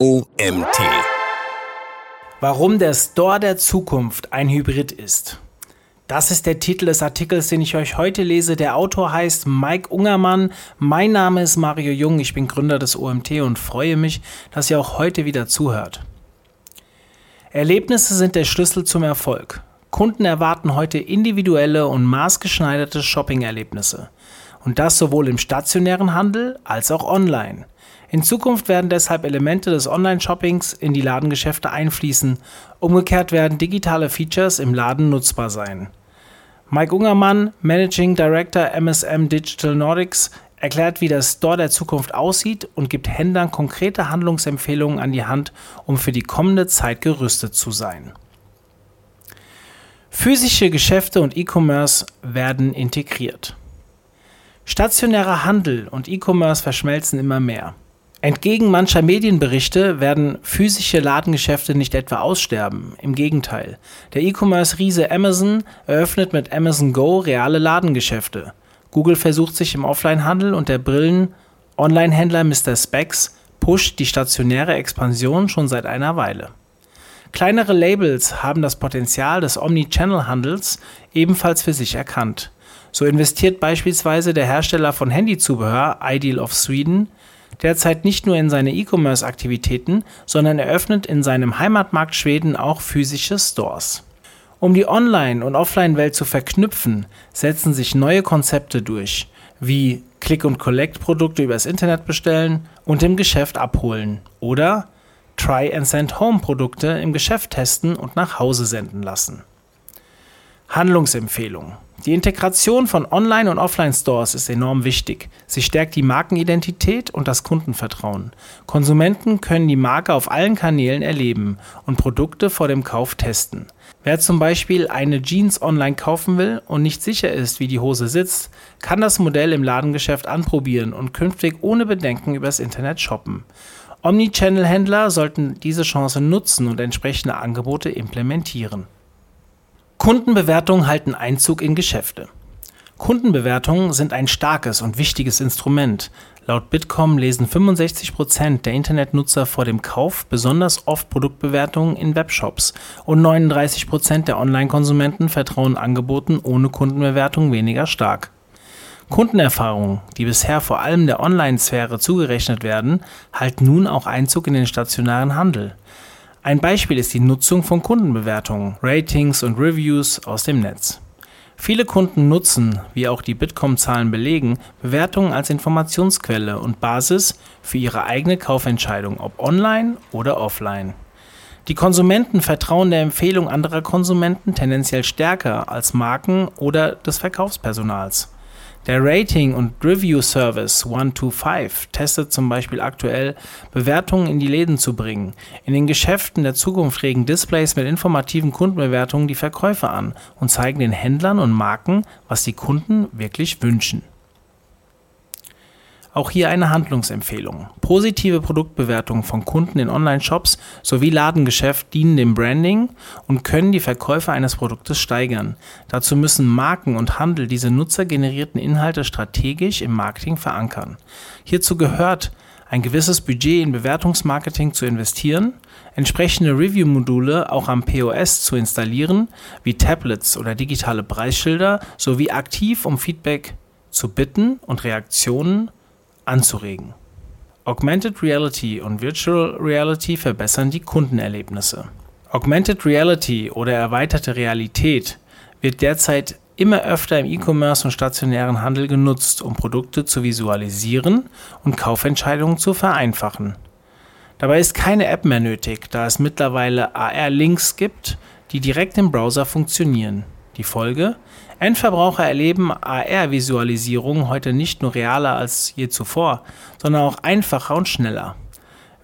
OMT. Warum der Store der Zukunft ein Hybrid ist. Das ist der Titel des Artikels, den ich euch heute lese. Der Autor heißt Mike Ungermann. Mein Name ist Mario Jung. Ich bin Gründer des OMT und freue mich, dass ihr auch heute wieder zuhört. Erlebnisse sind der Schlüssel zum Erfolg. Kunden erwarten heute individuelle und maßgeschneiderte Shopping-Erlebnisse. Und das sowohl im stationären Handel als auch online. In Zukunft werden deshalb Elemente des Online-Shoppings in die Ladengeschäfte einfließen. Umgekehrt werden digitale Features im Laden nutzbar sein. Mike Ungermann, Managing Director MSM Digital Nordics, erklärt, wie der Store der Zukunft aussieht und gibt Händlern konkrete Handlungsempfehlungen an die Hand, um für die kommende Zeit gerüstet zu sein. Physische Geschäfte und E-Commerce werden integriert. Stationärer Handel und E-Commerce verschmelzen immer mehr. Entgegen mancher Medienberichte werden physische Ladengeschäfte nicht etwa aussterben, im Gegenteil. Der E-Commerce-Riese Amazon eröffnet mit Amazon Go reale Ladengeschäfte. Google versucht sich im Offline-Handel und der Brillen-Online-Händler Mr. Specs pusht die stationäre Expansion schon seit einer Weile. Kleinere Labels haben das Potenzial des Omni-Channel-Handels ebenfalls für sich erkannt. So investiert beispielsweise der Hersteller von Handyzubehör Ideal of Sweden derzeit nicht nur in seine E-Commerce-Aktivitäten, sondern eröffnet in seinem Heimatmarkt Schweden auch physische Stores. Um die Online- und Offline-Welt zu verknüpfen, setzen sich neue Konzepte durch, wie Click-and-Collect-Produkte übers Internet bestellen und im Geschäft abholen oder Try-and-Send-Home-Produkte im Geschäft testen und nach Hause senden lassen. Handlungsempfehlung. Die Integration von Online- und Offline-Stores ist enorm wichtig. Sie stärkt die Markenidentität und das Kundenvertrauen. Konsumenten können die Marke auf allen Kanälen erleben und Produkte vor dem Kauf testen. Wer zum Beispiel eine Jeans online kaufen will und nicht sicher ist, wie die Hose sitzt, kann das Modell im Ladengeschäft anprobieren und künftig ohne Bedenken übers Internet shoppen. Omnichannel-Händler sollten diese Chance nutzen und entsprechende Angebote implementieren. Kundenbewertungen halten Einzug in Geschäfte. Kundenbewertungen sind ein starkes und wichtiges Instrument. Laut Bitkom lesen 65 Prozent der Internetnutzer vor dem Kauf besonders oft Produktbewertungen in Webshops und 39 Prozent der Online-Konsumenten vertrauen Angeboten ohne Kundenbewertung weniger stark. Kundenerfahrungen, die bisher vor allem der Online-Sphäre zugerechnet werden, halten nun auch Einzug in den stationären Handel. Ein Beispiel ist die Nutzung von Kundenbewertungen, Ratings und Reviews aus dem Netz. Viele Kunden nutzen, wie auch die Bitkom-Zahlen belegen, Bewertungen als Informationsquelle und Basis für ihre eigene Kaufentscheidung, ob online oder offline. Die Konsumenten vertrauen der Empfehlung anderer Konsumenten tendenziell stärker als Marken oder des Verkaufspersonals. Der Rating- und Review-Service 125 testet zum Beispiel aktuell, Bewertungen in die Läden zu bringen. In den Geschäften der Zukunft regen Displays mit informativen Kundenbewertungen die Verkäufe an und zeigen den Händlern und Marken, was die Kunden wirklich wünschen. Auch hier eine Handlungsempfehlung. Positive Produktbewertungen von Kunden in Online-Shops sowie Ladengeschäft dienen dem Branding und können die Verkäufe eines Produktes steigern. Dazu müssen Marken und Handel diese nutzergenerierten Inhalte strategisch im Marketing verankern. Hierzu gehört ein gewisses Budget in Bewertungsmarketing zu investieren, entsprechende Review-Module auch am POS zu installieren, wie Tablets oder digitale Preisschilder, sowie aktiv um Feedback zu bitten und Reaktionen anzuregen. Augmented Reality und Virtual Reality verbessern die Kundenerlebnisse. Augmented Reality oder erweiterte Realität wird derzeit immer öfter im E-Commerce und stationären Handel genutzt, um Produkte zu visualisieren und Kaufentscheidungen zu vereinfachen. Dabei ist keine App mehr nötig, da es mittlerweile AR-Links gibt, die direkt im Browser funktionieren. Die Folge? Endverbraucher erleben AR-Visualisierungen heute nicht nur realer als je zuvor, sondern auch einfacher und schneller.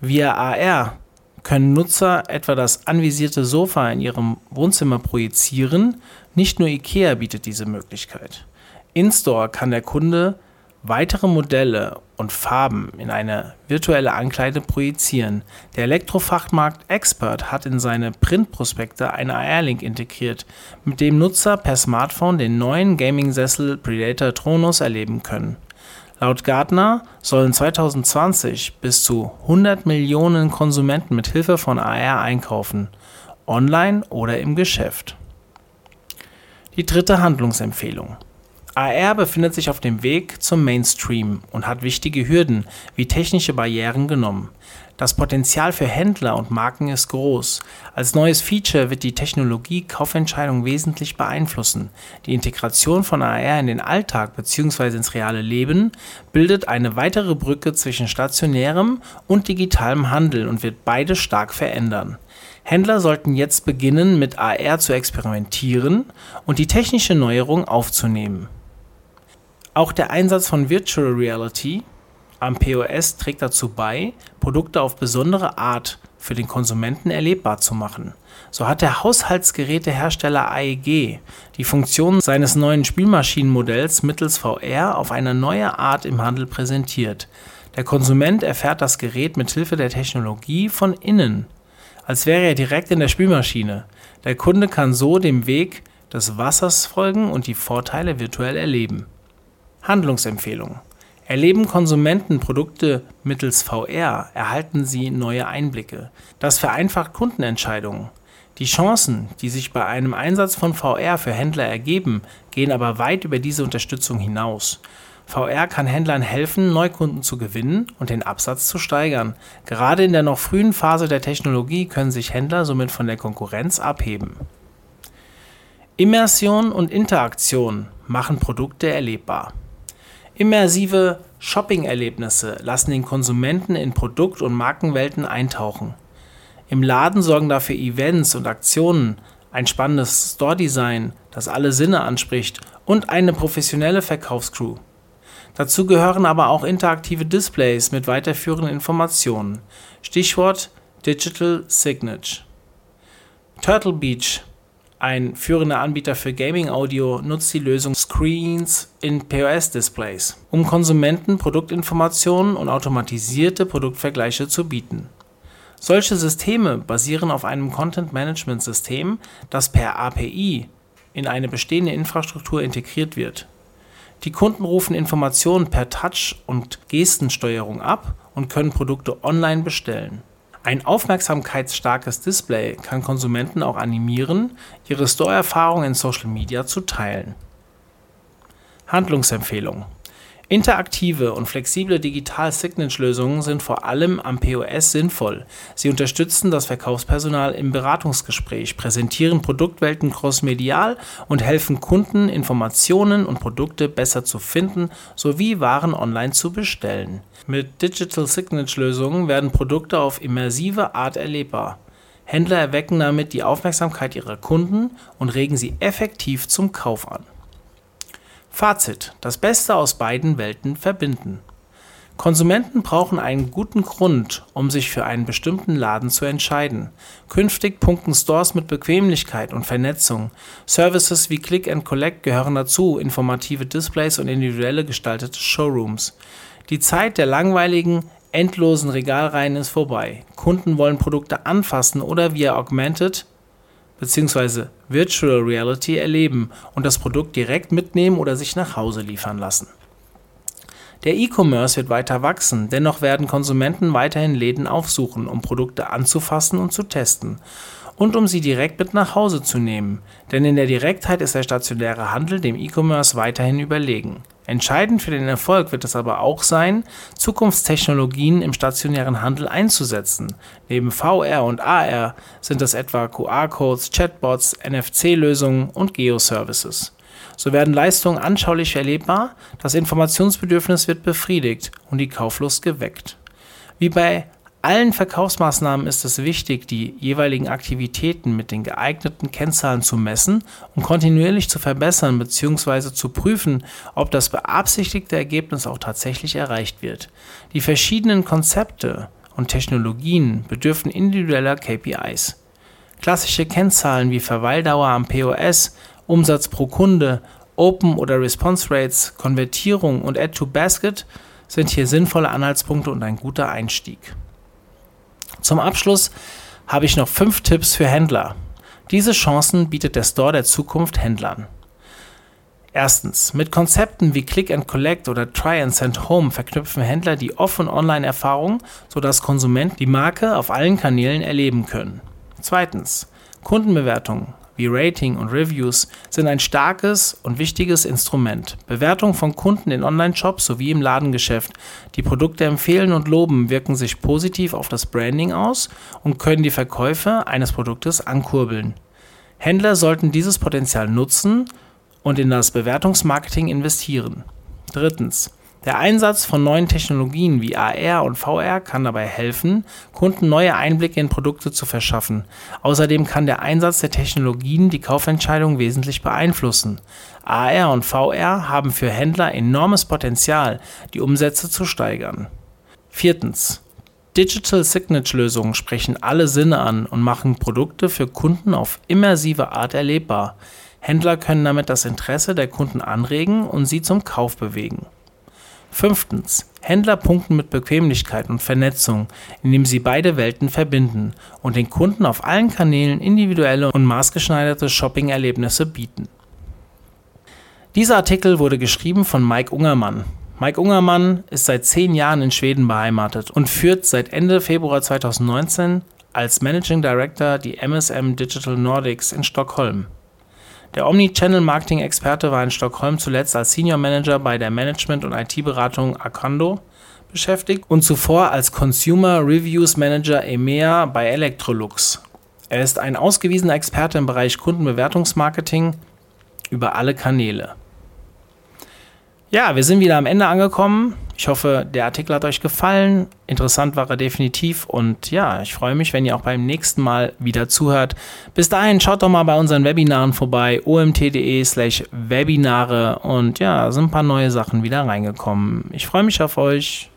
Via AR können Nutzer etwa das anvisierte Sofa in ihrem Wohnzimmer projizieren. Nicht nur IKEA bietet diese Möglichkeit. In-Store kann der Kunde weitere Modelle und Farben in eine virtuelle Ankleide projizieren. Der Elektrofachmarkt Expert hat in seine Printprospekte einen AR-Link integriert, mit dem Nutzer per Smartphone den neuen Gaming-Sessel Predator Tronus erleben können. Laut Gartner sollen 2020 bis zu 100 Millionen Konsumenten mit Hilfe von AR einkaufen, online oder im Geschäft. Die dritte Handlungsempfehlung. AR befindet sich auf dem Weg zum Mainstream und hat wichtige Hürden wie technische Barrieren genommen. Das Potenzial für Händler und Marken ist groß. Als neues Feature wird die Technologie Kaufentscheidungen wesentlich beeinflussen. Die Integration von AR in den Alltag bzw. ins reale Leben bildet eine weitere Brücke zwischen stationärem und digitalem Handel und wird beide stark verändern. Händler sollten jetzt beginnen, mit AR zu experimentieren und die technische Neuerung aufzunehmen. Auch der Einsatz von Virtual Reality am POS trägt dazu bei, Produkte auf besondere Art für den Konsumenten erlebbar zu machen. So hat der Haushaltsgerätehersteller AEG die Funktion seines neuen Spielmaschinenmodells mittels VR auf eine neue Art im Handel präsentiert. Der Konsument erfährt das Gerät mit Hilfe der Technologie von innen, als wäre er direkt in der Spielmaschine. Der Kunde kann so dem Weg des Wassers folgen und die Vorteile virtuell erleben. Handlungsempfehlung. Erleben Konsumenten Produkte mittels VR, erhalten sie neue Einblicke. Das vereinfacht Kundenentscheidungen. Die Chancen, die sich bei einem Einsatz von VR für Händler ergeben, gehen aber weit über diese Unterstützung hinaus. VR kann Händlern helfen, Neukunden zu gewinnen und den Absatz zu steigern. Gerade in der noch frühen Phase der Technologie können sich Händler somit von der Konkurrenz abheben. Immersion und Interaktion machen Produkte erlebbar. Immersive Shopping-Erlebnisse lassen den Konsumenten in Produkt- und Markenwelten eintauchen. Im Laden sorgen dafür Events und Aktionen, ein spannendes Store-Design, das alle Sinne anspricht und eine professionelle Verkaufscrew. Dazu gehören aber auch interaktive Displays mit weiterführenden Informationen. Stichwort Digital Signage. Turtle Beach ein führender Anbieter für Gaming-Audio nutzt die Lösung Screens in POS-Displays, um Konsumenten Produktinformationen und automatisierte Produktvergleiche zu bieten. Solche Systeme basieren auf einem Content-Management-System, das per API in eine bestehende Infrastruktur integriert wird. Die Kunden rufen Informationen per Touch- und Gestensteuerung ab und können Produkte online bestellen ein aufmerksamkeitsstarkes Display kann Konsumenten auch animieren, ihre Store-Erfahrungen in Social Media zu teilen. Handlungsempfehlung Interaktive und flexible Digital-Signage-Lösungen sind vor allem am POS sinnvoll. Sie unterstützen das Verkaufspersonal im Beratungsgespräch, präsentieren Produktwelten crossmedial und helfen Kunden, Informationen und Produkte besser zu finden sowie Waren online zu bestellen. Mit Digital Signage-Lösungen werden Produkte auf immersive Art erlebbar. Händler erwecken damit die Aufmerksamkeit ihrer Kunden und regen sie effektiv zum Kauf an. Fazit: Das Beste aus beiden Welten verbinden. Konsumenten brauchen einen guten Grund, um sich für einen bestimmten Laden zu entscheiden. Künftig punkten Stores mit Bequemlichkeit und Vernetzung. Services wie Click and Collect gehören dazu, informative Displays und individuelle gestaltete Showrooms. Die Zeit der langweiligen, endlosen Regalreihen ist vorbei. Kunden wollen Produkte anfassen oder via Augmented bzw. Virtual Reality erleben und das Produkt direkt mitnehmen oder sich nach Hause liefern lassen. Der E-Commerce wird weiter wachsen, dennoch werden Konsumenten weiterhin Läden aufsuchen, um Produkte anzufassen und zu testen und um sie direkt mit nach Hause zu nehmen, denn in der Direktheit ist der stationäre Handel dem E-Commerce weiterhin überlegen. Entscheidend für den Erfolg wird es aber auch sein, Zukunftstechnologien im stationären Handel einzusetzen. Neben VR und AR sind es etwa QR-Codes, Chatbots, NFC-Lösungen und Geoservices. So werden Leistungen anschaulich erlebbar, das Informationsbedürfnis wird befriedigt und die Kauflust geweckt. Wie bei allen Verkaufsmaßnahmen ist es wichtig, die jeweiligen Aktivitäten mit den geeigneten Kennzahlen zu messen und kontinuierlich zu verbessern bzw. zu prüfen, ob das beabsichtigte Ergebnis auch tatsächlich erreicht wird. Die verschiedenen Konzepte und Technologien bedürfen individueller KPIs. Klassische Kennzahlen wie Verweildauer am POS, Umsatz pro Kunde, Open- oder Response Rates, Konvertierung und Add-to-Basket sind hier sinnvolle Anhaltspunkte und ein guter Einstieg. Zum Abschluss habe ich noch fünf Tipps für Händler. Diese Chancen bietet der Store der Zukunft Händlern. Erstens, mit Konzepten wie Click and Collect oder Try and Send Home verknüpfen Händler die Off- und Online-Erfahrung, sodass Konsumenten die Marke auf allen Kanälen erleben können. Zweitens, Kundenbewertungen wie Rating und Reviews sind ein starkes und wichtiges Instrument. Bewertungen von Kunden in Online-Shops sowie im Ladengeschäft, die Produkte empfehlen und loben, wirken sich positiv auf das Branding aus und können die Verkäufe eines Produktes ankurbeln. Händler sollten dieses Potenzial nutzen und in das Bewertungsmarketing investieren. Drittens. Der Einsatz von neuen Technologien wie AR und VR kann dabei helfen, Kunden neue Einblicke in Produkte zu verschaffen. Außerdem kann der Einsatz der Technologien die Kaufentscheidung wesentlich beeinflussen. AR und VR haben für Händler enormes Potenzial, die Umsätze zu steigern. Viertens. Digital Signature Lösungen sprechen alle Sinne an und machen Produkte für Kunden auf immersive Art erlebbar. Händler können damit das Interesse der Kunden anregen und sie zum Kauf bewegen. Fünftens. Händler punkten mit Bequemlichkeit und Vernetzung, indem sie beide Welten verbinden und den Kunden auf allen Kanälen individuelle und maßgeschneiderte Shopping-Erlebnisse bieten. Dieser Artikel wurde geschrieben von Mike Ungermann. Mike Ungermann ist seit zehn Jahren in Schweden beheimatet und führt seit Ende Februar 2019 als Managing Director die MSM Digital Nordics in Stockholm. Der Omnichannel-Marketing-Experte war in Stockholm zuletzt als Senior Manager bei der Management- und IT-Beratung Acando beschäftigt und zuvor als Consumer Reviews Manager EMEA bei Electrolux. Er ist ein ausgewiesener Experte im Bereich Kundenbewertungsmarketing über alle Kanäle. Ja, wir sind wieder am Ende angekommen. Ich hoffe, der Artikel hat euch gefallen. Interessant war er definitiv. Und ja, ich freue mich, wenn ihr auch beim nächsten Mal wieder zuhört. Bis dahin, schaut doch mal bei unseren Webinaren vorbei. omt.de slash Webinare. Und ja, sind ein paar neue Sachen wieder reingekommen. Ich freue mich auf euch.